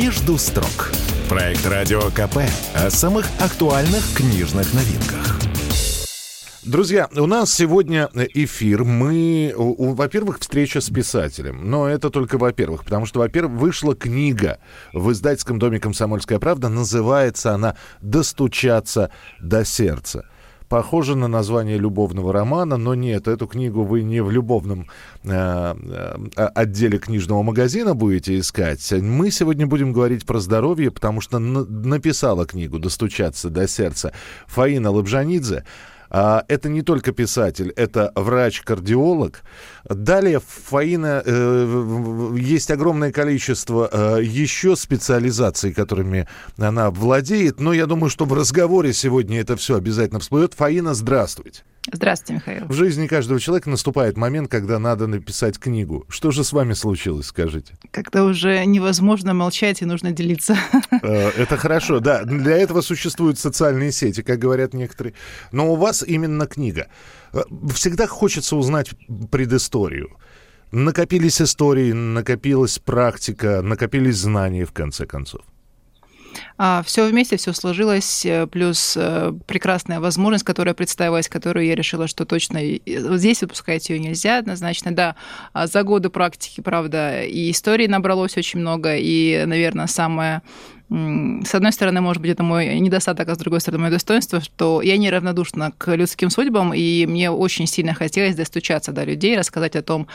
«Между строк». Проект «Радио КП» о самых актуальных книжных новинках. Друзья, у нас сегодня эфир. Мы, во-первых, встреча с писателем. Но это только во-первых. Потому что, во-первых, вышла книга в издательском доме «Комсомольская правда». Называется она «Достучаться до сердца» похоже на название любовного романа, но нет, эту книгу вы не в любовном э, э, отделе книжного магазина будете искать. Мы сегодня будем говорить про здоровье, потому что написала книгу «Достучаться до сердца» Фаина Лабжанидзе. А, это не только писатель, это врач-кардиолог. Далее, Фаина, э, есть огромное количество э, еще специализаций, которыми она владеет, но я думаю, что в разговоре сегодня это все обязательно всплывет. Фаина, здравствуйте. Здравствуйте, Михаил. В жизни каждого человека наступает момент, когда надо написать книгу. Что же с вами случилось, скажите? Когда уже невозможно молчать и нужно делиться. Э, это хорошо, да. Для этого существуют социальные сети, как говорят некоторые. Но у вас именно книга. Э, всегда хочется узнать предысторию. Накопились истории, накопилась практика, накопились знания, в конце концов. А, все вместе, все сложилось, э, плюс э, прекрасная возможность, которая представилась, которую я решила, что точно вот здесь выпускать ее нельзя однозначно. Да, а за годы практики, правда, и истории набралось очень много, и, наверное, самое с одной стороны, может быть, это мой недостаток, а с другой стороны, мое достоинство, что я неравнодушна к людским судьбам, и мне очень сильно хотелось достучаться до людей, рассказать о том,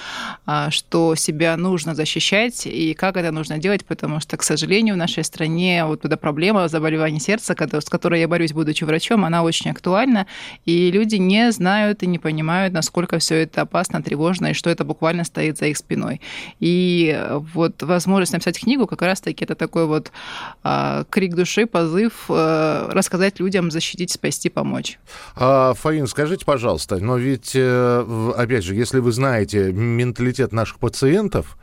а, что себя нужно защищать и как это нужно делать, потому что, к сожалению, в нашей стране вот эта проблема заболевания сердца, с которой я борюсь, будучи врачом, она очень актуальна, и люди не знают и не понимают, насколько все это опасно, тревожно, и что это буквально стоит за их спиной. И вот возможность написать книгу как раз-таки это такой вот крик души, позыв э, рассказать людям, защитить, спасти, помочь. А, Фаин, скажите, пожалуйста, но ведь, э, опять же, если вы знаете менталитет наших пациентов,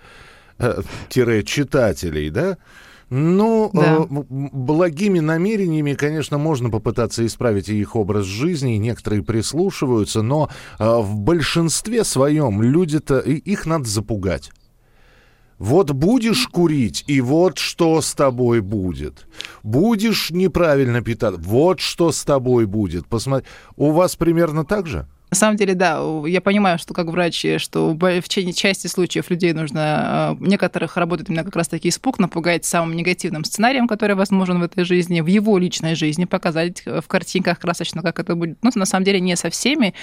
э, читателей, да, ну, да. благими намерениями, конечно, можно попытаться исправить их образ жизни, некоторые прислушиваются, но в большинстве своем люди-то, их надо запугать. Вот будешь курить, и вот что с тобой будет. Будешь неправильно питаться, вот что с тобой будет. Посмотри, у вас примерно так же? На самом деле, да, я понимаю, что как врач, что в части случаев людей нужно, э, некоторых работает именно как раз-таки испуг, напугать самым негативным сценарием, который возможен в этой жизни, в его личной жизни, показать в картинках красочно, как это будет. Ну, на самом деле, не со всеми.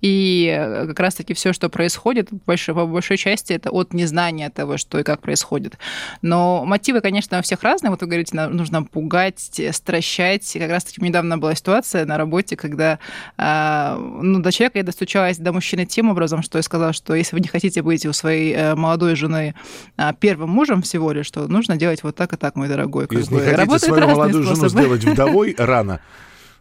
И э, как раз-таки все, что происходит, большой, по большой части, это от незнания того, что и как происходит. Но мотивы, конечно, у всех разные. Вот вы говорите, нужно пугать, стращать. Как раз-таки недавно была ситуация на работе, когда э, ну, до человека я достучалась до мужчины тем образом, что я сказала, что если вы не хотите быть у своей э, молодой жены а, первым мужем всего лишь, что нужно делать вот так и так, мой дорогой. Если не хотите свою молодую способы. жену сделать вдовой рано,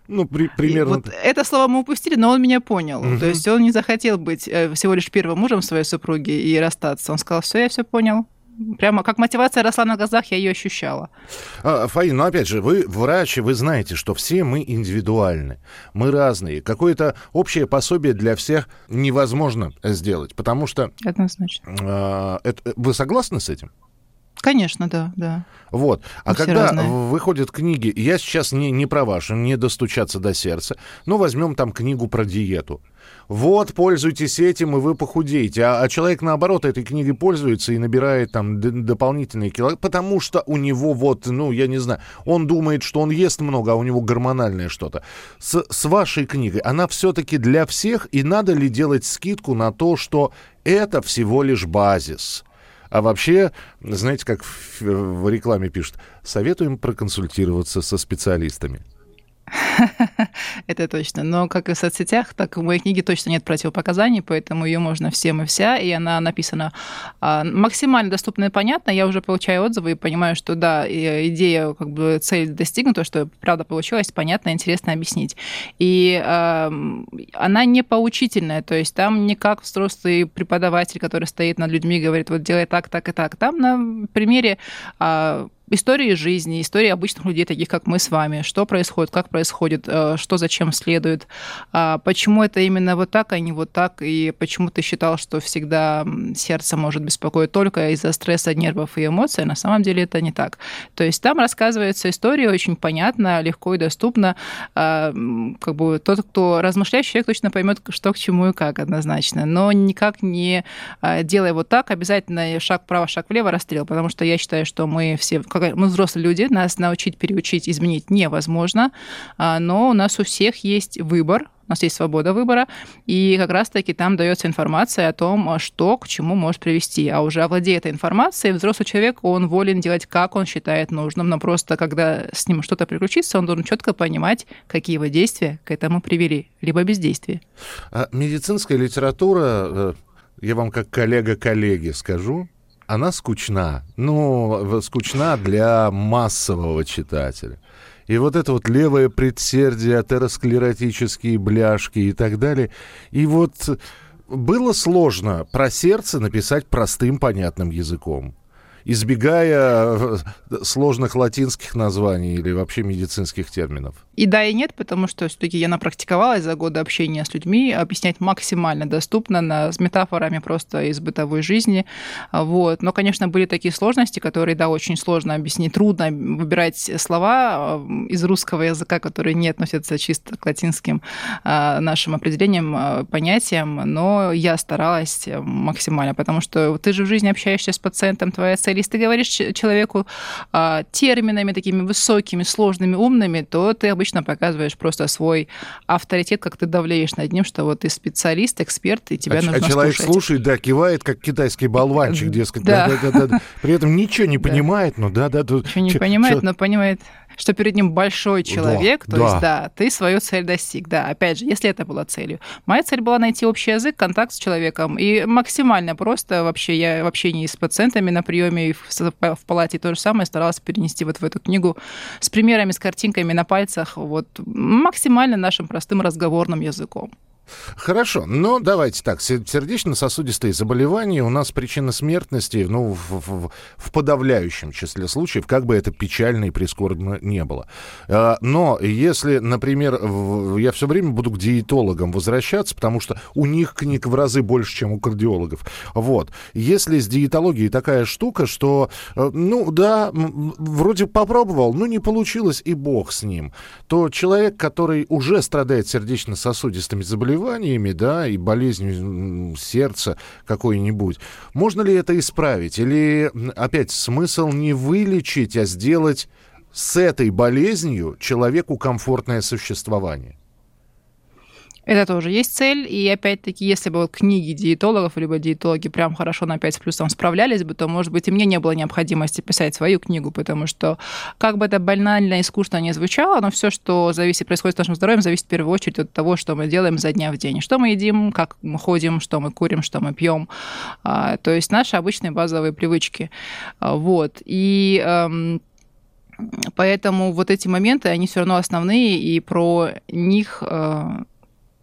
ну, при, примерно. вот это слово мы упустили, но он меня понял. Угу. То есть он не захотел быть э, всего лишь первым мужем своей супруги и расстаться. Он сказал, все, я все понял. Прямо как мотивация росла на глазах, я ее ощущала. А, Фаин, ну опять же, вы врач, вы знаете, что все мы индивидуальны, мы разные. Какое-то общее пособие для всех невозможно сделать, потому что... Однозначно. А, это, вы согласны с этим? Конечно, да, да. Вот. А Мы когда выходят книги, я сейчас не, не про вашу, не достучаться до сердца, но возьмем там книгу про диету. Вот, пользуйтесь этим, и вы похудеете. А, а человек, наоборот, этой книгой пользуется и набирает там дополнительные килограммы, потому что у него вот, ну, я не знаю, он думает, что он ест много, а у него гормональное что-то. С, с вашей книгой она все-таки для всех, и надо ли делать скидку на то, что это всего лишь базис? А вообще, знаете, как в, рекламе пишут, советуем проконсультироваться со специалистами. Это точно. Но как и в соцсетях, так и в моей книге точно нет противопоказаний, поэтому ее можно всем и вся, и она написана а, максимально доступно и понятно. Я уже получаю отзывы и понимаю, что да, идея, как бы цель достигнута, что правда получилось, понятно, интересно объяснить. И э, она не поучительная, то есть там не как взрослый преподаватель, который стоит над людьми и говорит, вот делай так, так и так. Там на примере э, истории жизни, истории обычных людей, таких как мы с вами, что происходит, как происходит, э, что зачем следует, а почему это именно вот так, а не вот так, и почему ты считал, что всегда сердце может беспокоить только из-за стресса, нервов и эмоций, на самом деле это не так. То есть там рассказывается история очень понятно, легко и доступно. А, как бы тот, кто размышляющий человек, точно поймет, что к чему и как однозначно, но никак не а, делая вот так, обязательно шаг вправо, шаг влево, расстрел, потому что я считаю, что мы все мы взрослые люди, нас научить, переучить, изменить невозможно, а, но у нас у всех есть выбор, у нас есть свобода выбора, и как раз-таки там дается информация о том, что к чему может привести. А уже овладея этой информацией, взрослый человек, он волен делать, как он считает нужным, но просто когда с ним что-то приключится, он должен четко понимать, какие его действия к этому привели, либо бездействие. А медицинская литература, э, я вам как коллега коллеги скажу, она скучна. Ну, скучна для массового читателя. И вот это вот левое предсердие, атеросклеротические бляшки и так далее. И вот было сложно про сердце написать простым, понятным языком избегая э, сложных латинских названий или вообще медицинских терминов. И да, и нет, потому что все-таки я напрактиковалась за годы общения с людьми, объяснять максимально доступно, на, с метафорами просто из бытовой жизни. Вот. Но, конечно, были такие сложности, которые, да, очень сложно объяснить. Трудно выбирать слова э, из русского языка, которые не относятся чисто к латинским э, нашим определениям, понятиям, но я старалась максимально, потому что ты же в жизни общаешься с пациентом, твоя цель, если ты говоришь человеку терминами такими высокими, сложными, умными, то ты обычно показываешь просто свой авторитет, как ты давлеешь над ним, что вот ты специалист, эксперт, и тебя а, нужно А человек слушать. слушает, да, кивает, как китайский болванчик, дескать. Да. Да, да, да, При этом ничего не понимает, но да, да. Ничего не понимает, но понимает что перед ним большой человек, да, то да. есть, да, ты свою цель достиг, да, опять же, если это была целью. Моя цель была найти общий язык, контакт с человеком, и максимально просто вообще, я вообще не с пациентами на приеме и в, в палате то же самое старалась перенести вот в эту книгу с примерами, с картинками на пальцах, вот максимально нашим простым разговорным языком. Хорошо, но давайте так, сердечно-сосудистые заболевания у нас причина смертности, ну, в, в, в подавляющем числе случаев, как бы это печально и прискорбно не было. А, но если, например, я все время буду к диетологам возвращаться, потому что у них книг в разы больше, чем у кардиологов. Вот. Если с диетологией такая штука, что, э, ну, да, вроде попробовал, но не получилось, и бог с ним, то человек, который уже страдает сердечно-сосудистыми заболеваниями, заболеваниями, да, и болезнью сердца какой-нибудь, можно ли это исправить? Или, опять, смысл не вылечить, а сделать с этой болезнью человеку комфортное существование? Это тоже есть цель. И опять-таки, если бы вот книги диетологов, либо диетологи прям хорошо на 5 с плюсом справлялись бы, то, может быть, и мне не было необходимости писать свою книгу, потому что, как бы это банально и скучно не звучало, но все, что зависит, происходит с нашим здоровьем, зависит в первую очередь от того, что мы делаем за дня в день. Что мы едим, как мы ходим, что мы курим, что мы пьем. А, то есть наши обычные базовые привычки. А, вот. И эм, Поэтому вот эти моменты, они все равно основные, и про них э,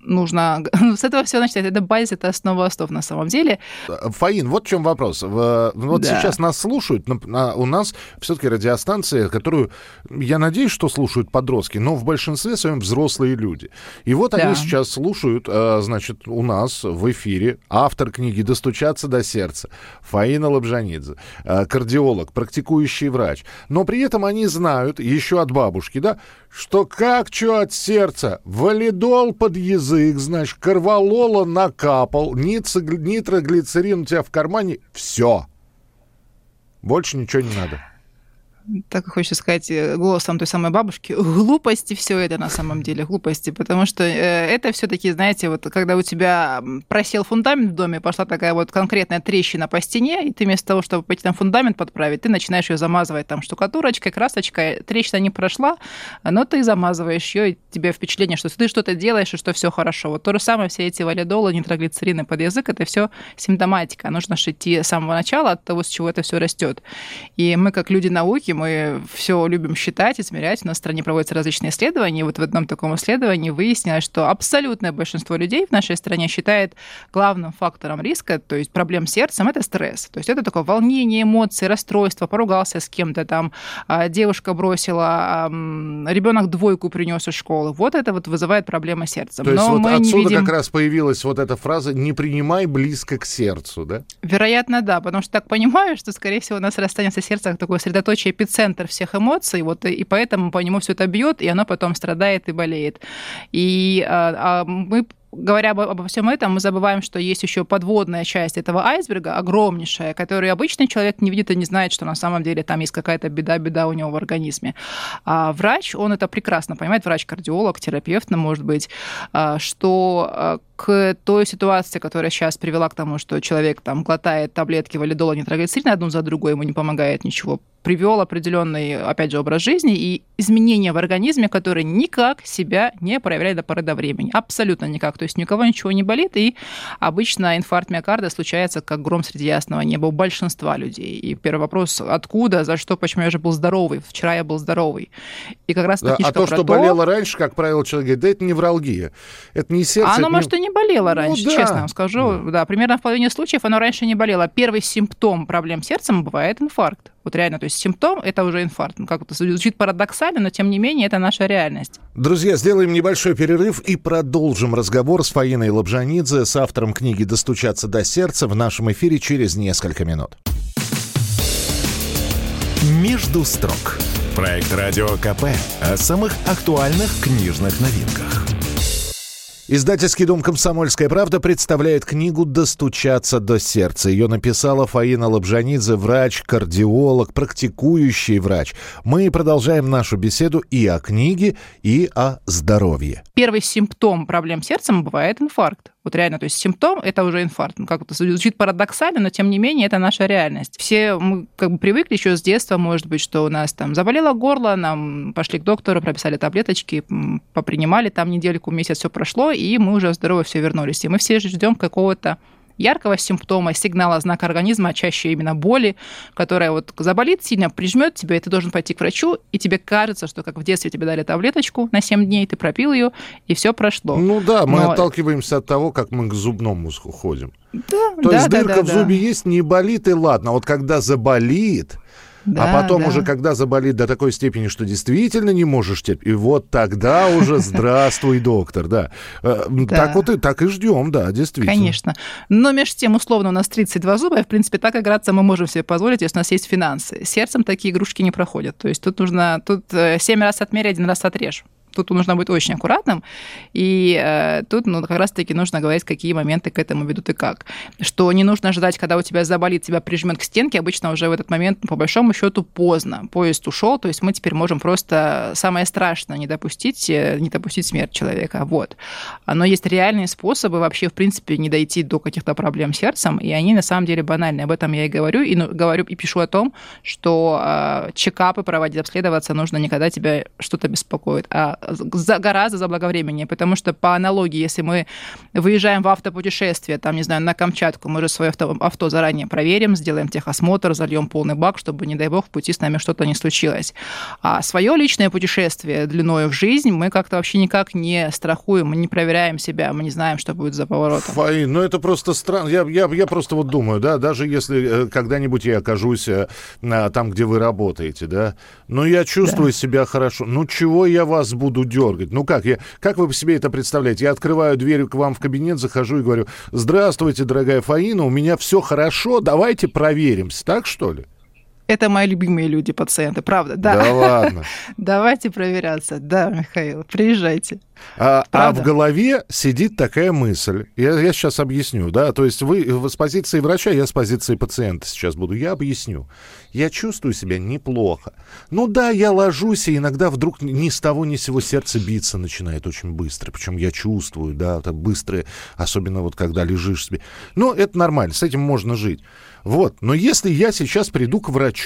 нужно... С этого все начинать. Это базис, это основа основ на самом деле. Фаин, вот в чем вопрос. Вот да. сейчас нас слушают, у нас все-таки радиостанция, которую, я надеюсь, что слушают подростки, но в большинстве своем взрослые люди. И вот да. они сейчас слушают, а, значит, у нас в эфире автор книги «Достучаться до сердца» Фаина Лабжанидзе, а, кардиолог, практикующий врач. Но при этом они знают еще от бабушки, да, что как что от сердца, валидол под язык, значит, корвалола накапал, нитроглицерин у тебя в кармане, все. Больше ничего не надо так хочется сказать э, голосом той самой бабушки, глупости все это на самом деле, глупости, потому что э, это все-таки, знаете, вот когда у тебя просел фундамент в доме, пошла такая вот конкретная трещина по стене, и ты вместо того, чтобы пойти там фундамент подправить, ты начинаешь ее замазывать там штукатурочкой, красочкой, трещина не прошла, но ты замазываешь ее, и тебе впечатление, что ты что-то делаешь, и что все хорошо. Вот то же самое, все эти валидолы, нитроглицерины под язык, это все симптоматика. Нужно идти с самого начала от того, с чего это все растет. И мы, как люди науки, все-таки мы все любим считать, измерять. У нас в стране проводятся различные исследования. И вот в одном таком исследовании выяснилось, что абсолютное большинство людей в нашей стране считает главным фактором риска, то есть проблем с сердцем, это стресс. То есть это такое волнение, эмоции, расстройство, поругался с кем-то там, а, девушка бросила, ребенок двойку принес из школы. Вот это вот вызывает проблемы с сердцем. То есть Но вот мы отсюда видим... как раз появилась вот эта фраза «не принимай близко к сердцу», да? Вероятно, да, потому что так понимаю, что, скорее всего, у нас расстанется сердце как такое средоточие, эпицентр всех эмоций, вот, и поэтому по нему все это бьет, и оно потом страдает и болеет. И а, а мы говоря об, обо всем этом, мы забываем, что есть еще подводная часть этого айсберга, огромнейшая, которую обычный человек не видит и не знает, что на самом деле там есть какая-то беда-беда у него в организме. А врач, он это прекрасно понимает, врач-кардиолог, терапевт, ну, может быть, а, что а, к той ситуации, которая сейчас привела к тому, что человек там глотает таблетки валидола, нитроглицерина одну за другой, ему не помогает ничего привел определенный, опять же, образ жизни и изменения в организме, которые никак себя не проявляют до поры до времени. Абсолютно никак. То есть ни у кого ничего не болит, и обычно инфаркт миокарда случается как гром среди ясного неба у большинства людей. И первый вопрос, откуда, за что, почему я же был здоровый, вчера я был здоровый. И как раз да, А то, что то... болело раньше, как правило, человек говорит, да это невралгия, это не сердце. А оно, не... может, и не болело ну раньше, ну, да. честно вам скажу. Да. да, примерно в половине случаев оно раньше не болело. Первый симптом проблем с сердцем бывает инфаркт. Вот реально, то есть симптом – это уже инфаркт. Ну, как это звучит парадоксально, но тем не менее это наша реальность. Друзья, сделаем небольшой перерыв и продолжим разговор с Фаиной Лобжанидзе, с автором книги «Достучаться до сердца» в нашем эфире через несколько минут. «Между строк» – проект «Радио КП» о самых актуальных книжных новинках. Издательский дом «Комсомольская правда» представляет книгу «Достучаться до сердца». Ее написала Фаина Лобжанидзе, врач, кардиолог, практикующий врач. Мы продолжаем нашу беседу и о книге, и о здоровье. Первый симптом проблем с сердцем бывает инфаркт. Вот реально, то есть симптом – это уже инфаркт. Ну, как это звучит парадоксально, но тем не менее это наша реальность. Все мы как бы привыкли еще с детства, может быть, что у нас там заболело горло, нам пошли к доктору, прописали таблеточки, попринимали там недельку, месяц, все прошло, и мы уже здоровы все вернулись. И мы все ждем какого-то яркого симптома, сигнала, знака организма, а чаще именно боли, которая вот заболит, сильно прижмет тебя, и ты должен пойти к врачу, и тебе кажется, что как в детстве тебе дали таблеточку на 7 дней, ты пропил ее, и все прошло. Ну да, мы Но... отталкиваемся от того, как мы к зубному ходим. Да, То да, есть да, дырка да, в зубе да. есть, не болит, и ладно. А вот когда заболит, да, а потом да. уже, когда заболит до такой степени, что действительно не можешь терпеть, и вот тогда уже здравствуй, доктор, да. Э, так вот и так и ждем, да, действительно. Конечно. Но между тем, условно, у нас 32 зуба, и, в принципе, так играться мы можем себе позволить, если у нас есть финансы. Сердцем такие игрушки не проходят. То есть тут нужно, тут 7 э, раз отмерь, один раз отрежь. Тут нужно быть очень аккуратным, и э, тут ну, как раз-таки нужно говорить, какие моменты к этому ведут и как. Что не нужно ждать, когда у тебя заболит, тебя прижмет к стенке, обычно уже в этот момент, по большому счету, поздно. Поезд ушел, то есть мы теперь можем просто самое страшное не допустить, э, не допустить смерть человека. Вот. Но есть реальные способы вообще, в принципе, не дойти до каких-то проблем с сердцем, и они на самом деле банальные. Об этом я и говорю, и ну, говорю и пишу о том, что э, чекапы проводить, обследоваться нужно не когда тебя что-то беспокоит, а за, гораздо заблаговременнее, потому что по аналогии, если мы выезжаем в автопутешествие, там, не знаю, на Камчатку, мы же свое авто, авто заранее проверим, сделаем техосмотр, зальем полный бак, чтобы, не дай бог, в пути с нами что-то не случилось. А свое личное путешествие длиною в жизнь мы как-то вообще никак не страхуем, мы не проверяем себя, мы не знаем, что будет за поворотом. Фаин, ну это просто странно. Я, я, я просто вот думаю, да, даже если э, когда-нибудь я окажусь э, там, где вы работаете, да, но я чувствую да. себя хорошо. Ну чего я вас буду буду дергать. Ну как, я, как вы себе это представляете? Я открываю дверь к вам в кабинет, захожу и говорю, здравствуйте, дорогая Фаина, у меня все хорошо, давайте проверимся. Так что ли? Это мои любимые люди, пациенты, правда, да. Да ладно. Давайте проверяться. Да, Михаил, приезжайте. А, а в голове сидит такая мысль. Я, я сейчас объясню, да. То есть вы, с позиции врача, я с позиции пациента сейчас буду. Я объясню. Я чувствую себя неплохо. Ну да, я ложусь, и иногда вдруг ни с того ни с сего сердце биться начинает очень быстро. Причем я чувствую, да, это быстрое, особенно вот когда лежишь себе. Ну, это нормально, с этим можно жить. Вот. Но если я сейчас приду к врачу,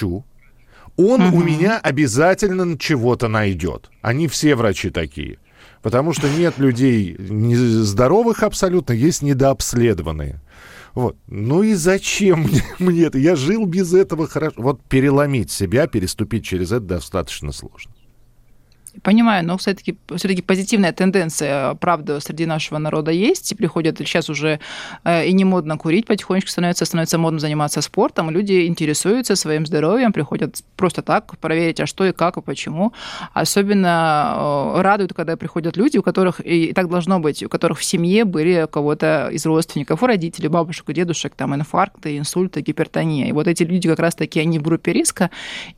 он угу. у меня обязательно чего-то найдет. Они все врачи такие. Потому что нет людей здоровых абсолютно, есть недообследованные. Вот. Ну и зачем мне, мне это? Я жил без этого хорошо. Вот переломить себя, переступить через это достаточно сложно. Понимаю, но все-таки все-таки позитивная тенденция, правда, среди нашего народа есть. И приходят сейчас уже э, и не модно курить, потихонечку становится, становится модно заниматься спортом. Люди интересуются своим здоровьем, приходят просто так проверить, а что и как, и почему. Особенно э, радует, когда приходят люди, у которых, и так должно быть, у которых в семье были кого-то из родственников, у родителей, бабушек, дедушек, там инфаркты, инсульты, гипертония. И вот эти люди как раз-таки, они в группе риска,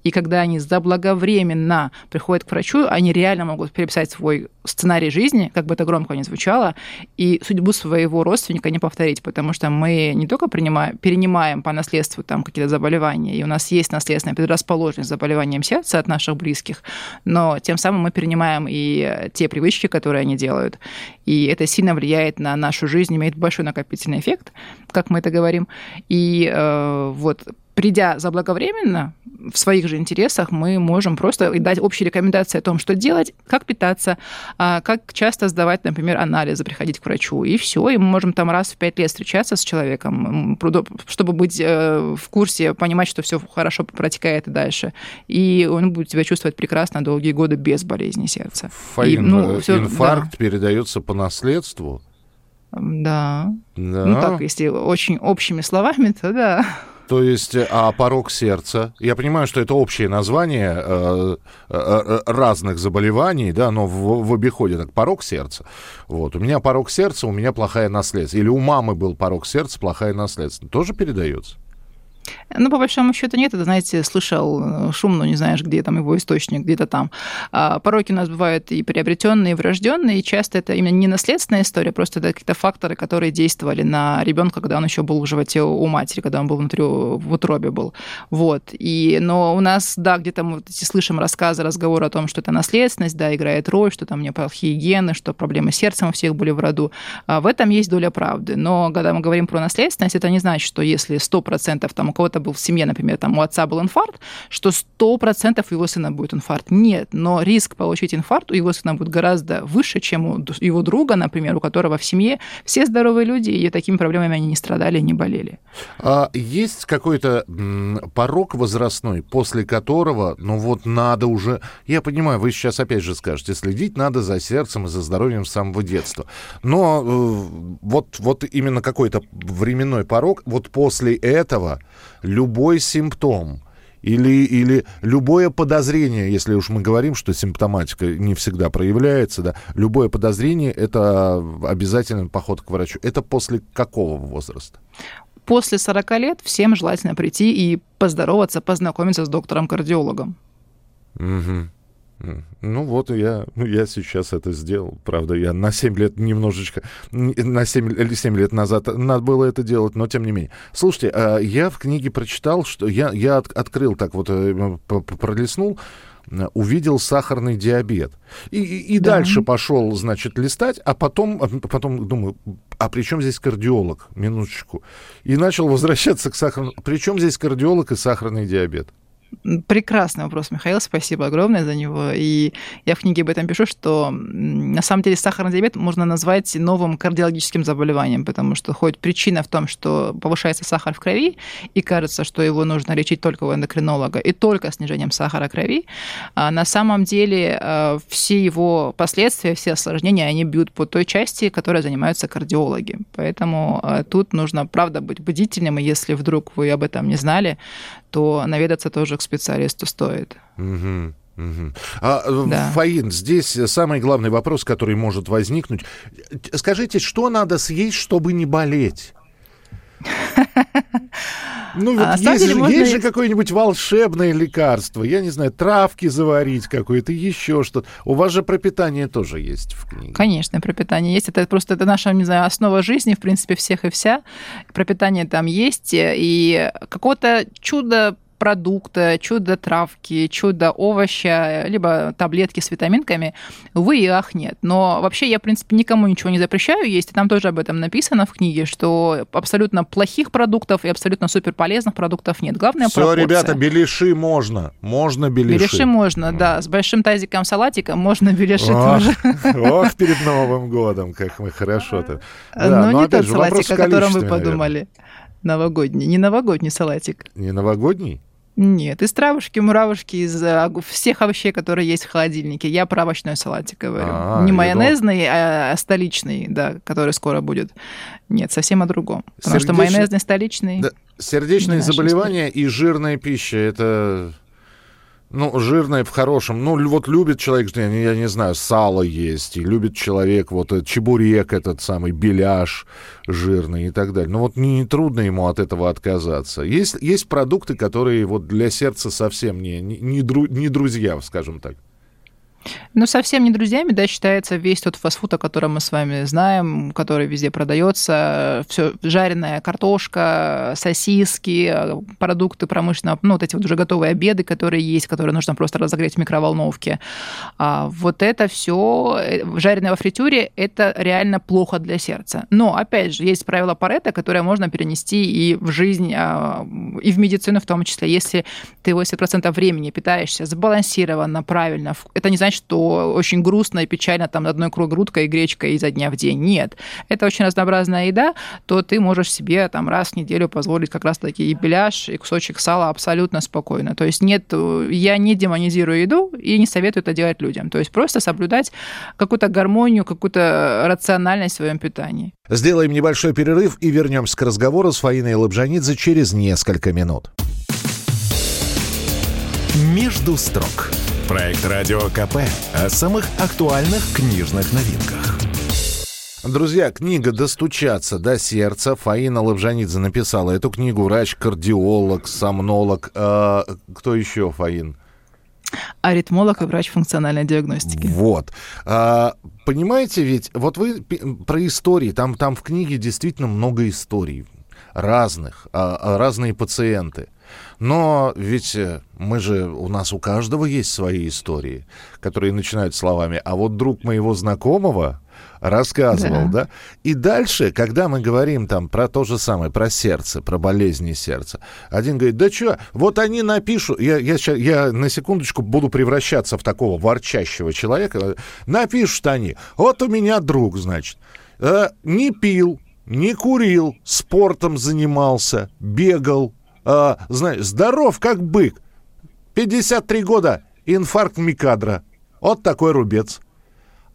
и когда они заблаговременно приходят к врачу, они они реально могут переписать свой сценарий жизни, как бы это громко ни звучало, и судьбу своего родственника не повторить, потому что мы не только принимаем, перенимаем по наследству там какие-то заболевания, и у нас есть наследственная предрасположенность к заболеваниям сердца от наших близких, но тем самым мы перенимаем и те привычки, которые они делают, и это сильно влияет на нашу жизнь, имеет большой накопительный эффект, как мы это говорим, и э, вот придя заблаговременно, в своих же интересах мы можем просто дать общие рекомендации о том, что делать, как питаться, а, как часто сдавать, например, анализы, приходить к врачу, и все. И мы можем там раз в пять лет встречаться с человеком, чтобы быть э, в курсе, понимать, что все хорошо протекает и дальше. И он будет себя чувствовать прекрасно долгие годы без болезни сердца. Фаин, и, ну, э, инфаркт да. передается по наследству? Да. да. Ну так, если очень общими словами, то да. То есть, э, а порог сердца, я понимаю, что это общее название э, э, э, разных заболеваний, да, но в, в обиходе так порог сердца. Вот, у меня порог сердца, у меня плохая наследство. Или у мамы был порог сердца, плохая наследство. Тоже передается? Ну, по большому счету нет. Это, знаете, слышал э, шум, но не знаешь, где там его источник, где-то там. А пороки у нас бывают и приобретенные, и врожденные, и часто это именно не наследственная история, просто это какие-то факторы, которые действовали на ребенка, когда он еще был в животе у матери, когда он был внутри, в утробе был. Вот. И, но у нас, да, где-то мы вот слышим рассказы, разговоры о том, что это наследственность, да, играет роль, что там у меня плохие гены, что проблемы с сердцем у всех были в роду. А в этом есть доля правды. Но когда мы говорим про наследственность, это не значит, что если 100% там у кого-то был в семье, например, там у отца был инфаркт, что 100% у его сына будет инфаркт. Нет, но риск получить инфаркт у его сына будет гораздо выше, чем у его друга, например, у которого в семье все здоровые люди, и такими проблемами они не страдали, не болели. А есть какой-то порог возрастной, после которого, ну вот надо уже, я понимаю, вы сейчас опять же скажете, следить надо за сердцем и за здоровьем с самого детства. Но э, вот, вот именно какой-то временной порог, вот после этого любой симптом или, или любое подозрение, если уж мы говорим, что симптоматика не всегда проявляется, да, любое подозрение – это обязательно поход к врачу. Это после какого возраста? После 40 лет всем желательно прийти и поздороваться, познакомиться с доктором-кардиологом. Угу. Ну вот я, ну, я сейчас это сделал. Правда, я на 7 лет немножечко, на 7 или 7 лет назад надо было это делать, но тем не менее. Слушайте, а, я в книге прочитал, что я, я открыл так вот, э, пролистнул, увидел сахарный диабет. И, и да. дальше пошел, значит, листать, а потом, потом думаю, а при чем здесь кардиолог? Минуточку. И начал возвращаться к сахарному. При чем здесь кардиолог и сахарный диабет? Прекрасный вопрос, Михаил, спасибо огромное за него. И я в книге об этом пишу, что на самом деле сахарный диабет можно назвать новым кардиологическим заболеванием, потому что хоть причина в том, что повышается сахар в крови, и кажется, что его нужно лечить только у эндокринолога и только снижением сахара крови, а на самом деле э, все его последствия, все осложнения, они бьют по той части, которой занимаются кардиологи. Поэтому э, тут нужно, правда, быть бдительным, и если вдруг вы об этом не знали, то наведаться тоже к специалисту стоит. Угу. Угу. А, э, да. Фаин, здесь самый главный вопрос, который может возникнуть. Скажите, что надо съесть, чтобы не болеть? Ну, вот а, есть, же, можно... есть же какое-нибудь волшебное лекарство, я не знаю, травки заварить какое-то, еще что-то. У вас же пропитание тоже есть в книге. Конечно, пропитание есть. Это просто это наша, не знаю, основа жизни, в принципе, всех и вся. Пропитание там есть, и какого-то чуда чудо-продукта, чудо-травки, чудо-овоща, либо таблетки с витаминками, увы и ах, нет. Но вообще я, в принципе, никому ничего не запрещаю есть, и там тоже об этом написано в книге, что абсолютно плохих продуктов и абсолютно супер полезных продуктов нет. Главное Все, пропорция. ребята, беляши можно. Можно беляши. Беляши можно, да. С большим тазиком салатика можно беляши тоже. Ох, перед Новым годом, как мы хорошо-то. Да, но не тот салатик, о котором вы подумали. Новогодний. Не новогодний салатик. Не новогодний? Нет, из травушки, муравушки, из э, всех овощей, которые есть в холодильнике. Я про овощной салатик говорю. А, Не майонезный, а столичный, да, который скоро будет. Нет, совсем о другом. Потому Сердечно... что майонезный, столичный... Да. Сердечные заболевания и жирная пища – это ну, жирное в хорошем. Ну, вот любит человек, я не, я не знаю, сало есть, и любит человек вот этот чебурек, этот самый беляш жирный и так далее. Ну, вот не, не трудно ему от этого отказаться. Есть, есть продукты, которые вот для сердца совсем не, не, не, дру, не друзья, скажем так. Ну, совсем не друзьями, да, считается весь тот фастфуд, о котором мы с вами знаем, который везде продается, все жареная картошка, сосиски, продукты промышленного, ну, вот эти вот уже готовые обеды, которые есть, которые нужно просто разогреть в микроволновке. А вот это все э, жареное во фритюре, это реально плохо для сердца. Но, опять же, есть правило Паретта, которое можно перенести и в жизнь, а, и в медицину в том числе. Если ты 80% времени питаешься сбалансированно, правильно, это не значит, что очень грустно и печально там одной кругрудкой и гречкой изо дня в день. Нет. Это очень разнообразная еда, то ты можешь себе там раз в неделю позволить как раз-таки и беляш, и кусочек сала абсолютно спокойно. То есть нет, я не демонизирую еду и не советую это делать людям. То есть просто соблюдать какую-то гармонию, какую-то рациональность в своем питании. Сделаем небольшой перерыв и вернемся к разговору с Фаиной Лобжанидзе через несколько минут. «Между строк» Проект «Радио КП» о самых актуальных книжных новинках. Друзья, книга «Достучаться до сердца». Фаина Лавжанидзе написала эту книгу. Врач-кардиолог, сомнолог. А, кто еще, Фаин? Аритмолог и врач функциональной диагностики. Вот. А, понимаете, ведь вот вы про истории, там, там в книге действительно много историй разных, а, а разные пациенты. Но ведь э, мы же, у нас у каждого есть свои истории, которые начинают словами «а вот друг моего знакомого рассказывал», да. да? И дальше, когда мы говорим там про то же самое, про сердце, про болезни сердца, один говорит, да что, вот они напишут, я, я, сейчас, я на секундочку буду превращаться в такого ворчащего человека, напишут они, вот у меня друг, значит, э, не пил, не курил, спортом занимался, бегал, э, знаешь, здоров как бык. 53 года, инфаркт Микадра. Вот такой рубец.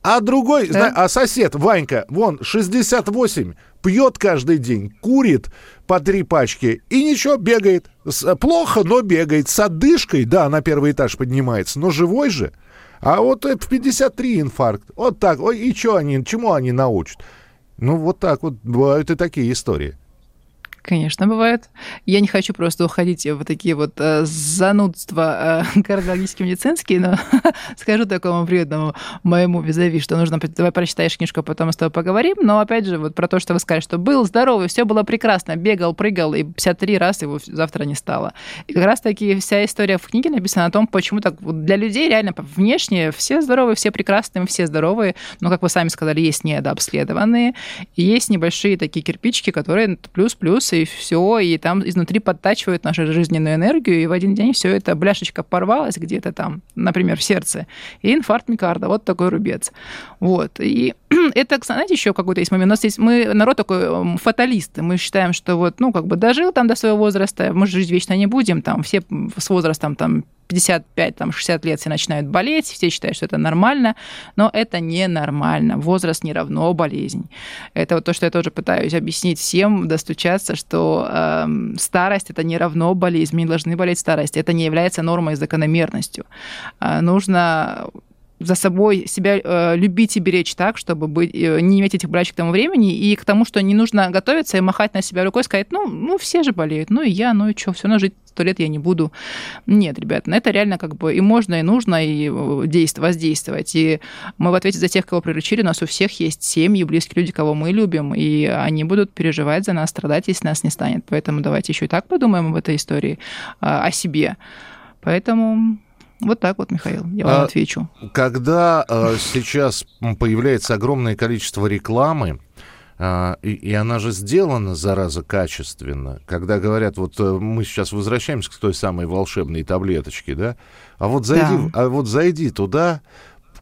А другой, да? а сосед Ванька, вон, 68, пьет каждый день, курит по три пачки и ничего, бегает. Плохо, но бегает. С одышкой, да, на первый этаж поднимается, но живой же. А вот в 53 инфаркт. Вот так. Ой, и что они, чему они научат? Ну, вот так вот бывают и такие истории. Конечно, бывает. Я не хочу просто уходить в такие вот э, занудства э, кардиологические медицинские, но скажу такому приведному моему визави, что нужно, давай прочитаешь книжку, а потом с тобой поговорим. Но опять же, вот про то, что вы сказали, что был здоровый, все было прекрасно, бегал, прыгал, и 53 раз его завтра не стало. И как раз таки вся история в книге написана о том, почему так для людей реально внешне все здоровые, все прекрасные, все здоровые, но, как вы сами сказали, есть недообследованные, есть небольшие такие кирпичики, которые плюс-плюс и все, и там изнутри подтачивают нашу жизненную энергию, и в один день все это бляшечка порвалась где-то там, например, в сердце, и инфаркт микарда, вот такой рубец. Вот. И это, знаете, еще какой-то есть момент. У нас есть, мы народ такой фаталисты. Мы считаем, что вот, ну, как бы дожил там до своего возраста, мы же жить вечно не будем, там, все с возрастом там 55, там, 60 лет все начинают болеть, все считают, что это нормально, но это не нормально. Возраст не равно болезнь. Это вот то, что я тоже пытаюсь объяснить всем, достучаться, что э, старость это не равно болезнь, мы не должны болеть старость, это не является нормой и закономерностью. Э, нужно за собой себя э, любить и беречь так, чтобы быть, э, не иметь этих болячек к тому времени, и к тому, что не нужно готовиться и махать на себя рукой, сказать, ну, ну все же болеют, ну и я, ну и что, все равно жить сто лет я не буду. Нет, ребят, на это реально как бы и можно, и нужно, и э, действовать, воздействовать. И мы в ответе за тех, кого приручили, у нас у всех есть семьи, близкие люди, кого мы любим, и они будут переживать за нас, страдать, если нас не станет. Поэтому давайте еще и так подумаем об этой истории, а, о себе. Поэтому вот так вот, Михаил, я вам а, отвечу. Когда э, сейчас появляется огромное количество рекламы, э, и, и она же сделана, зараза, качественно, когда говорят, вот э, мы сейчас возвращаемся к той самой волшебной таблеточке, да, а вот зайди, да. а вот зайди туда,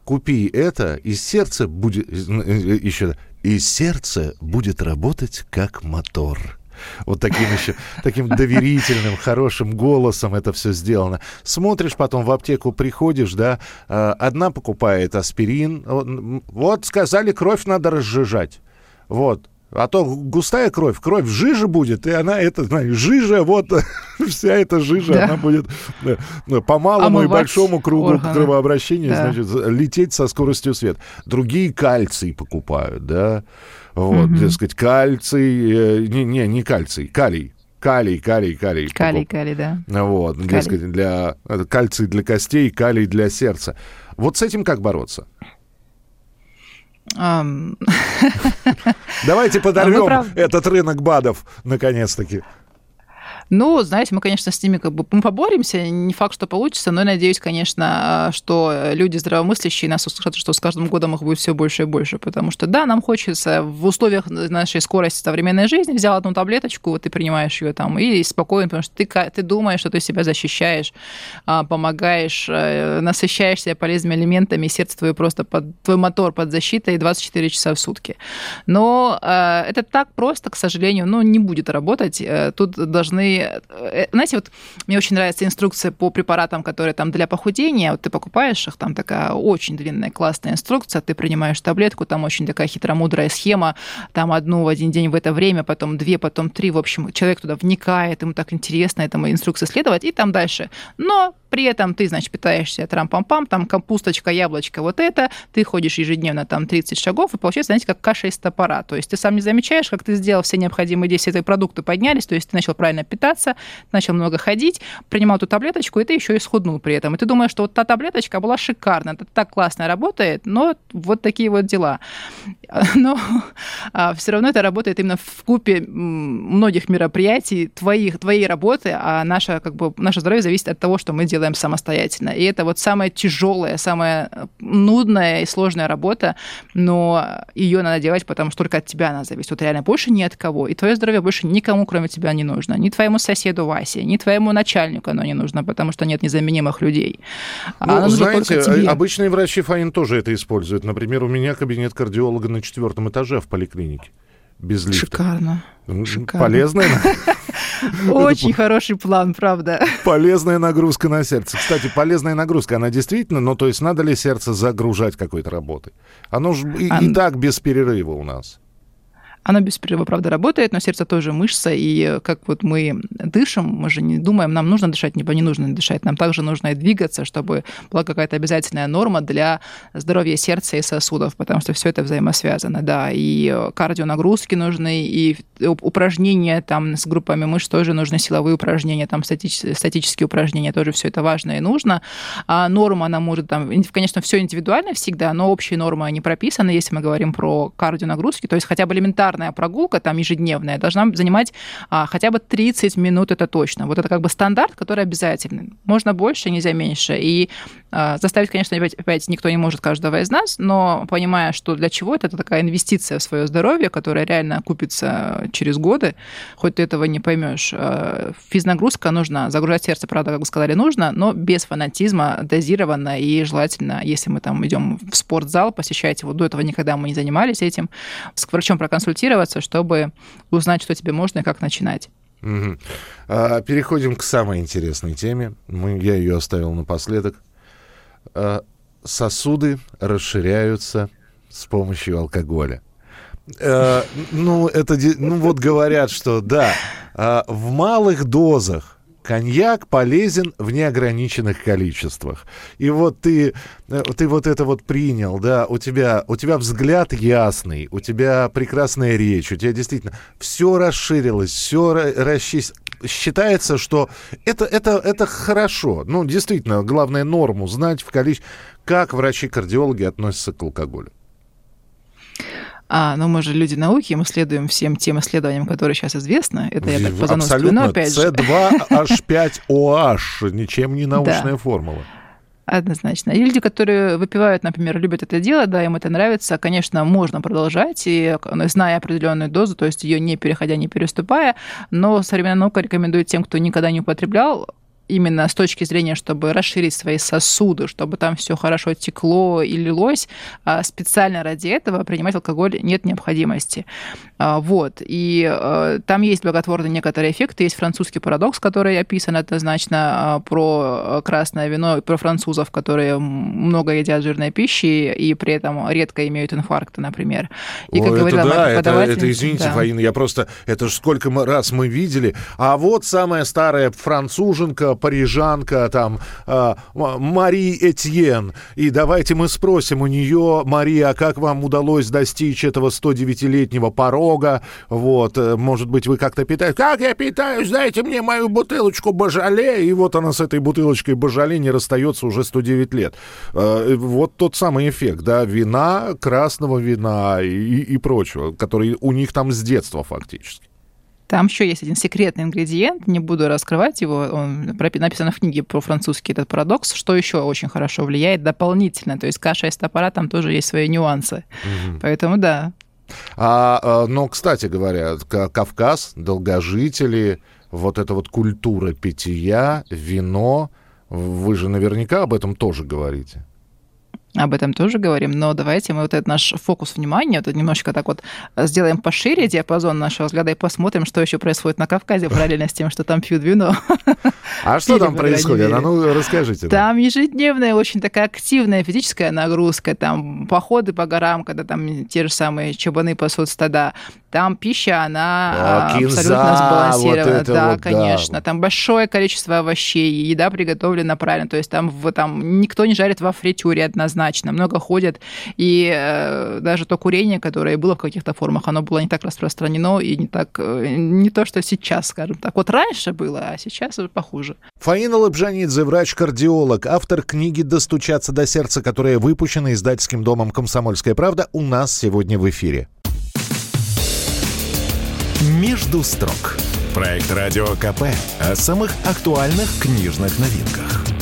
купи это, и сердце будет, э, еще, и сердце будет работать как мотор вот таким еще, таким доверительным, хорошим голосом это все сделано. Смотришь, потом в аптеку приходишь, да, а, одна покупает аспирин, вот сказали, кровь надо разжижать. Вот, а то густая кровь, кровь жижа будет, и она, это, знаешь, жижа, вот вся эта жижа, да. она будет ну, по малому Омывать и большому кругу органы. кровообращения, да. значит, лететь со скоростью света. Другие кальций покупают, да, вот, угу. дескать, кальций, э, не, не, не кальций, калий. Калий, калий, калий. Калий, калий, да. Вот, калий. дескать, для, кальций для костей, калий для сердца. Вот с этим как бороться? Давайте подорвем этот рынок БАДов, наконец-таки. Ну, знаете, мы, конечно, с ними как бы мы поборемся, не факт, что получится, но я надеюсь, конечно, что люди здравомыслящие нас услышат, что с каждым годом их будет все больше и больше, потому что, да, нам хочется в условиях нашей скорости современной жизни взял одну таблеточку, вот ты принимаешь ее там, и спокойно, потому что ты, ты думаешь, что ты себя защищаешь, а, помогаешь, э, насыщаешься полезными элементами, сердце твое просто под, твой мотор под защитой 24 часа в сутки. Но э, это так просто, к сожалению, ну, не будет работать. Э, тут должны Э, знаете, вот мне очень нравится инструкция по препаратам, которые там для похудения. Вот ты покупаешь их, там такая очень длинная классная инструкция, ты принимаешь таблетку, там очень такая хитромудрая схема, там одну в один день в это время, потом две, потом три. В общем, человек туда вникает, ему так интересно этому инструкции следовать, и там дальше. Но при этом ты, значит, питаешься трам-пам-пам, там капусточка, яблочко, вот это, ты ходишь ежедневно там 30 шагов, и получается, знаете, как каша из топора. То есть ты сам не замечаешь, как ты сделал все необходимые действия, твои продукты поднялись, то есть ты начал правильно питаться, начал много ходить, принимал эту таблеточку, и ты еще и схуднул при этом. И ты думаешь, что вот та таблеточка была шикарна, это так классно работает, но вот такие вот дела. Но а, все равно это работает именно в купе многих мероприятий, твоих, твоей работы, а наше, как бы, наше здоровье зависит от того, что мы делаем самостоятельно. И это вот самая тяжелая, самая нудная и сложная работа, но ее надо делать, потому что только от тебя она зависит. Вот реально больше ни от кого. И твое здоровье больше никому, кроме тебя, не нужно. Ни твоему соседу Васе, ни твоему начальнику оно не нужно, потому что нет незаменимых людей. Ну, оно знаете, обычные врачи ФАИН тоже это используют. Например, у меня кабинет кардиолога на четвертом этаже в поликлинике без лифта. Шикарно. Шикарно. Полезная. Очень хороший план, правда. Полезная нагрузка на сердце. Кстати, полезная нагрузка, она действительно, ну то есть надо ли сердце загружать какой-то работой? Оно же и так без перерыва у нас. Оно без перерыва, правда, работает, но сердце тоже мышца, и как вот мы дышим, мы же не думаем, нам нужно дышать, либо не нужно дышать, нам также нужно и двигаться, чтобы была какая-то обязательная норма для здоровья сердца и сосудов, потому что все это взаимосвязано, да, и кардионагрузки нужны, и упражнения там с группами мышц тоже нужны, силовые упражнения, там статические, статические упражнения, тоже все это важно и нужно. А норма, она может там, конечно, все индивидуально всегда, но общие нормы, они прописаны, если мы говорим про кардионагрузки, то есть хотя бы элементарно регулярная прогулка, там ежедневная, должна занимать а, хотя бы 30 минут, это точно. Вот это как бы стандарт, который обязательный. Можно больше, нельзя меньше. И а, заставить, конечно, опять, опять никто не может каждого из нас, но понимая, что для чего это, это такая инвестиция в свое здоровье, которая реально купится через годы, хоть ты этого не поймешь. А, физнагрузка нужна, загружать сердце, правда, как вы сказали, нужно, но без фанатизма, дозированно и желательно, если мы там идем в спортзал, посещать его, до этого никогда мы не занимались этим, с врачом проконсультироваться, консультироваться, чтобы узнать, что тебе можно и как начинать. Угу. А, переходим к самой интересной теме. Мы, я ее оставил напоследок. А, сосуды расширяются с помощью алкоголя. А, ну, это, ну вот говорят, что да, а, в малых дозах коньяк полезен в неограниченных количествах. И вот ты, э, ты вот это вот принял, да, у тебя, у тебя взгляд ясный, у тебя прекрасная речь, у тебя действительно все расширилось, все расчистилось. Считается, что это, это, это хорошо. Ну, действительно, главное норму знать в количестве. Как врачи-кардиологи относятся к алкоголю? А, но мы же люди науки, мы следуем всем тем исследованиям, которые сейчас известны. Это я так по Абсолютно. опять же. C2H5OH, ничем не научная формула. Однозначно. И люди, которые выпивают, например, любят это дело, да, им это нравится, конечно, можно продолжать, и зная определенную дозу, то есть ее не переходя, не переступая, но современная наука рекомендует тем, кто никогда не употреблял, именно с точки зрения, чтобы расширить свои сосуды, чтобы там все хорошо текло и лилось, а специально ради этого принимать алкоголь нет необходимости. А, вот. И э, там есть благотворные некоторые эффекты. Есть французский парадокс, который описан однозначно а, про красное вино и про французов, которые много едят жирной пищи и при этом редко имеют инфаркты, например. И, как О, говорила это да, это, это, извините, да. Фаина, я просто, это же сколько раз мы видели. А вот самая старая француженка, парижанка, там, э, Мари Этьен. И давайте мы спросим у нее, Мария, а как вам удалось достичь этого 109-летнего порога? Вот, э, может быть, вы как-то питаетесь? Как я питаюсь? Дайте мне мою бутылочку Божале. И вот она с этой бутылочкой Божале не расстается уже 109 лет. Э, вот тот самый эффект, да, вина, красного вина и, и прочего, который у них там с детства фактически. Там еще есть один секретный ингредиент, не буду раскрывать его, он написан в книге про французский этот парадокс, что еще очень хорошо влияет дополнительно. То есть каша из топора, там тоже есть свои нюансы. Угу. Поэтому да. А, а, но, кстати говоря, Кавказ, долгожители, вот эта вот культура питья, вино, вы же наверняка об этом тоже говорите об этом тоже говорим, но давайте мы вот этот наш фокус внимания, вот немножечко так вот сделаем пошире диапазон нашего взгляда и посмотрим, что еще происходит на Кавказе параллельно с тем, что там пьют вино. А что там происходит? А ну, расскажите. Там ежедневная очень такая активная физическая нагрузка, там походы по горам, когда там те же самые чабаны пасут стада, там пища, она а, кинза, абсолютно сбалансирована. Вот да, вот, конечно. Да. Там большое количество овощей, еда приготовлена правильно. То есть там, там никто не жарит во фритюре однозначно. Много ходят. И э, даже то курение, которое было в каких-то формах, оно было не так распространено и не так, э, не то, что сейчас, скажем так. Вот раньше было, а сейчас уже похуже. Фаина Лабжанидзе, врач-кардиолог, автор книги «Достучаться до сердца», которая выпущена издательским домом «Комсомольская правда», у нас сегодня в эфире. «Между строк». Проект «Радио КП» о самых актуальных книжных новинках.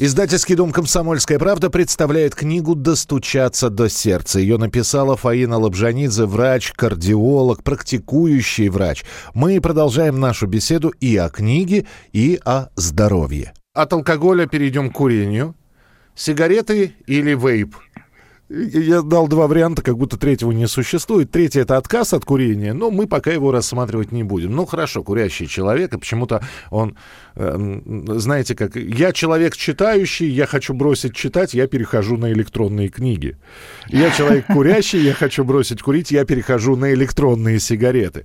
Издательский дом «Комсомольская правда» представляет книгу «Достучаться до сердца». Ее написала Фаина Лабжанидзе, врач, кардиолог, практикующий врач. Мы продолжаем нашу беседу и о книге, и о здоровье. От алкоголя перейдем к курению. Сигареты или вейп – я дал два варианта, как будто третьего не существует. Третий — это отказ от курения, но мы пока его рассматривать не будем. Ну, хорошо, курящий человек, и почему-то он, э, знаете, как... Я человек читающий, я хочу бросить читать, я перехожу на электронные книги. Я человек курящий, я хочу бросить курить, я перехожу на электронные сигареты.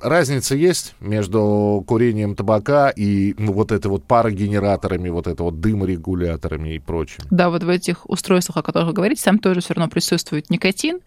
Разница есть между курением табака и ну, вот этой вот парогенераторами, вот это вот дыморегуляторами и прочим? Да, вот в этих устройствах, о которых вы говорите, там тоже все равно присутствует никотин.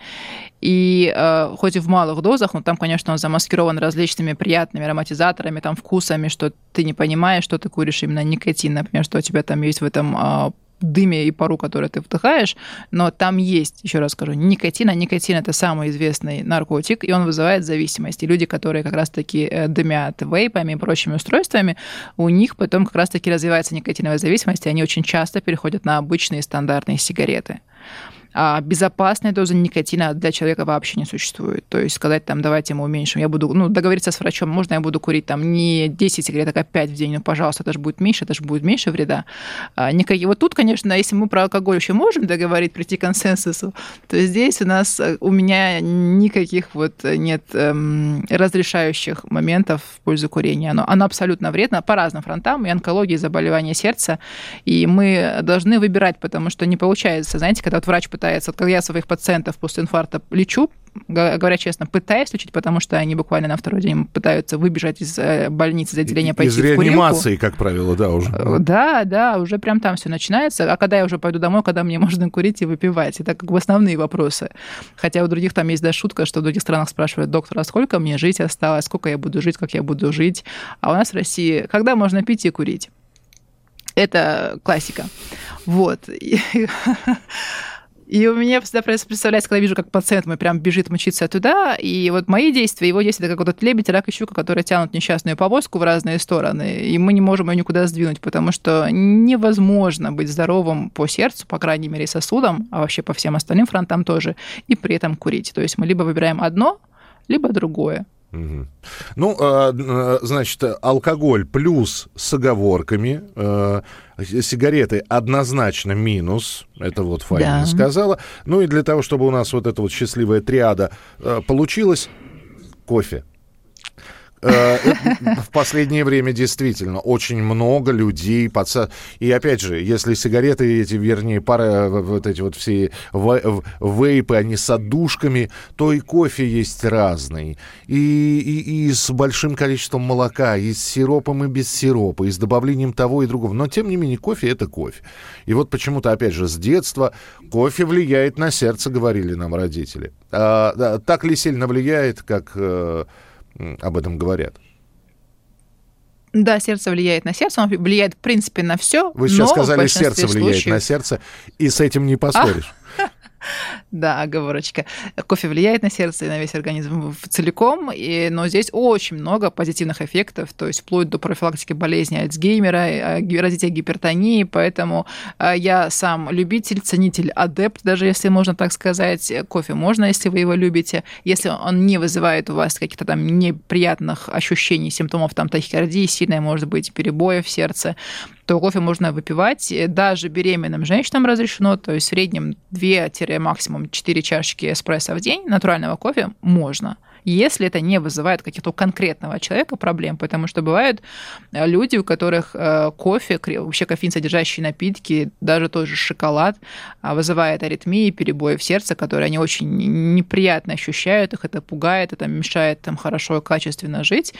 И э, хоть и в малых дозах, но там, конечно, он замаскирован различными приятными ароматизаторами, там вкусами, что ты не понимаешь, что ты куришь именно никотин, например, что у тебя там есть в этом э, дыме и пару, который ты вдыхаешь, но там есть, еще раз скажу, никотин, а никотин это самый известный наркотик, и он вызывает зависимость. И люди, которые как раз-таки э, дымят вейпами и прочими устройствами, у них потом как раз-таки развивается никотиновая зависимость, и они очень часто переходят на обычные стандартные сигареты а безопасной дозы никотина для человека вообще не существует. То есть сказать там, давайте мы уменьшим, я буду, ну, договориться с врачом, можно я буду курить там не 10 сигарет, а 5 в день, ну, пожалуйста, это же будет меньше, это же будет меньше вреда. А, никакие... Вот тут, конечно, если мы про алкоголь еще можем договорить, прийти к консенсусу, то здесь у нас, э, у меня никаких вот нет эм, разрешающих моментов в пользу курения. Оно, оно абсолютно вредно по разным фронтам, и онкологии, и заболевания сердца, и мы должны выбирать, потому что не получается, знаете, когда вот врач пытается когда я своих пациентов после инфаркта лечу, говоря честно, пытаюсь лечить, потому что они буквально на второй день пытаются выбежать из э, больницы, из отделения, пойти из в реанимации, как правило, да, уже. Э, да, да, уже прям там все начинается. А когда я уже пойду домой, когда мне можно курить и выпивать? Это как бы основные вопросы. Хотя у других там есть даже шутка, что в других странах спрашивают доктора, сколько мне жить осталось, сколько я буду жить, как я буду жить. А у нас в России, когда можно пить и курить? Это классика. Вот. И у меня всегда представляется, когда вижу, как пациент мой прям бежит мучиться туда, и вот мои действия, его действия, это как вот этот лебедь, рак и щука, которые тянут несчастную повозку в разные стороны, и мы не можем ее никуда сдвинуть, потому что невозможно быть здоровым по сердцу, по крайней мере, сосудам, а вообще по всем остальным фронтам тоже, и при этом курить. То есть мы либо выбираем одно, либо другое. Угу. Ну, а, а, значит, алкоголь плюс с оговорками, э, сигареты однозначно минус, это вот Фаина да. сказала. Ну и для того, чтобы у нас вот эта вот счастливая триада э, получилась, кофе. Э, в последнее время действительно очень много людей. И опять же, если сигареты эти, вернее, пара, вот эти вот все вейпы, они с отдушками, то и кофе есть разный. И, и, и с большим количеством молока, и с сиропом, и без сиропа, и с добавлением того и другого. Но, тем не менее, кофе — это кофе. И вот почему-то, опять же, с детства кофе влияет на сердце, говорили нам родители. А, да, так ли сильно влияет, как э, об этом говорят. Да, сердце влияет на сердце, он влияет, в принципе, на все. Вы сейчас сказали, сердце влияет случаев... на сердце, и с этим не поспоришь. Да, оговорочка. Кофе влияет на сердце и на весь организм целиком, и, но здесь очень много позитивных эффектов, то есть вплоть до профилактики болезни Альцгеймера, э, развития гипертонии, поэтому э, я сам любитель, ценитель, адепт, даже если можно так сказать. Кофе можно, если вы его любите. Если он не вызывает у вас каких-то там неприятных ощущений, симптомов там тахикардии, сильной, может быть, перебоя в сердце, то кофе можно выпивать. Даже беременным женщинам разрешено, то есть в среднем 2 максимум 4 чашечки эспрессо в день натурального кофе можно если это не вызывает каких-то конкретного человека проблем, потому что бывают э, люди, у которых э, кофе, вообще кофеин содержащие напитки, даже тот же шоколад а, вызывает аритмии, перебои в сердце, которые они очень неприятно ощущают, их это пугает, это мешает там хорошо и качественно жить.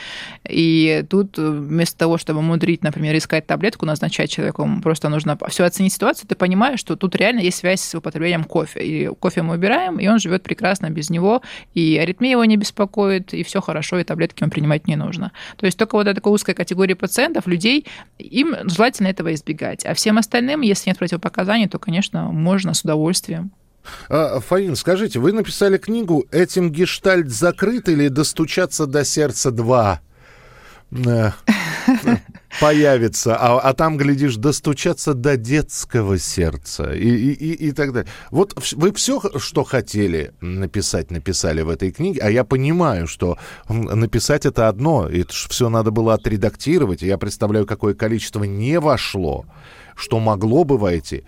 И тут э, вместо того, чтобы мудрить, например, искать таблетку, назначать человеку, просто нужно все оценить ситуацию, ты понимаешь, что тут реально есть связь с употреблением кофе. И кофе мы убираем, и он живет прекрасно без него, и аритмия его не беспокоит, беспокоит, и все хорошо, и таблетки он принимать не нужно. То есть только вот эта такая узкая категория пациентов, людей, им желательно этого избегать. А всем остальным, если нет противопоказаний, то, конечно, можно с удовольствием. А, Фаин, скажите, вы написали книгу «Этим гештальт закрыт» или «Достучаться до сердца 2»? появится, а, а там, глядишь, достучаться до детского сердца и, и, и, и так далее. Вот вы все, что хотели написать, написали в этой книге, а я понимаю, что написать это одно, это все надо было отредактировать, я представляю, какое количество не вошло, что могло бы войти.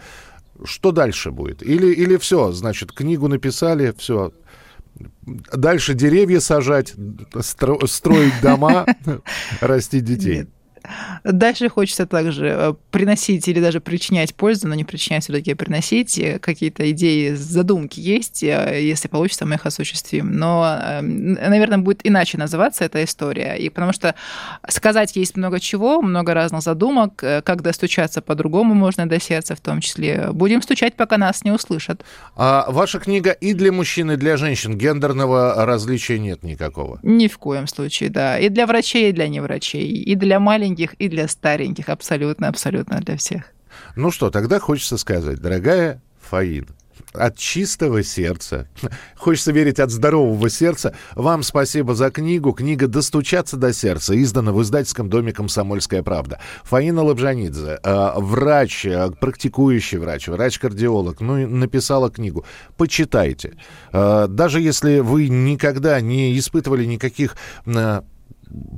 Что дальше будет? Или, или все, значит, книгу написали, все, Дальше деревья сажать, строить дома, растить детей. Дальше хочется также э, приносить или даже причинять пользу, но не причинять, все-таки приносить. Э, какие-то идеи, задумки есть, э, если получится, мы их осуществим. Но, наверное, будет иначе называться эта история. И потому что сказать есть много чего, много разных задумок. Как достучаться по-другому можно до сердца в том числе. Будем стучать, пока нас не услышат. А ваша книга и для мужчин, и для женщин гендерного различия нет никакого? Ни в коем случае, да. И для врачей, и для неврачей, и для маленьких маленьких и для стареньких, абсолютно-абсолютно для всех. Ну что, тогда хочется сказать, дорогая Фаина, от чистого сердца. Хочется верить от здорового сердца. Вам спасибо за книгу. Книга «Достучаться до сердца» издана в издательском доме «Комсомольская правда». Фаина Лабжанидзе, э, врач, э, практикующий врач, врач-кардиолог, ну, написала книгу. Почитайте. Э, даже если вы никогда не испытывали никаких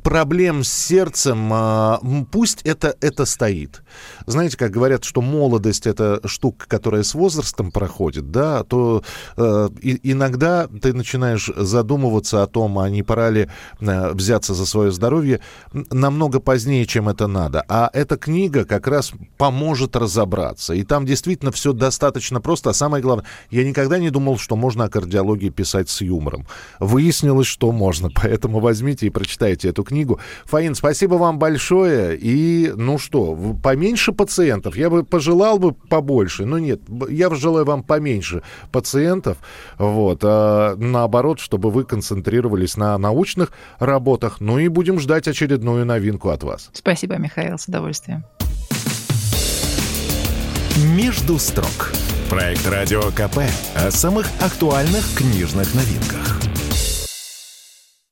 проблем с сердцем, а, пусть это, это стоит. Знаете, как говорят, что молодость это штука, которая с возрастом проходит, да, то э, иногда ты начинаешь задумываться о том, а не пора ли э, взяться за свое здоровье намного позднее, чем это надо. А эта книга как раз поможет разобраться. И там действительно все достаточно просто. А самое главное, я никогда не думал, что можно о кардиологии писать с юмором. Выяснилось, что можно. Поэтому возьмите и прочитайте эту книгу. Фаин, спасибо вам большое. И, ну что, поменьше пациентов. Я бы пожелал бы побольше, но нет, я желаю вам поменьше пациентов. Вот. А наоборот, чтобы вы концентрировались на научных работах. Ну и будем ждать очередную новинку от вас. Спасибо, Михаил, с удовольствием. «Между строк» – проект Радио КП о самых актуальных книжных новинках.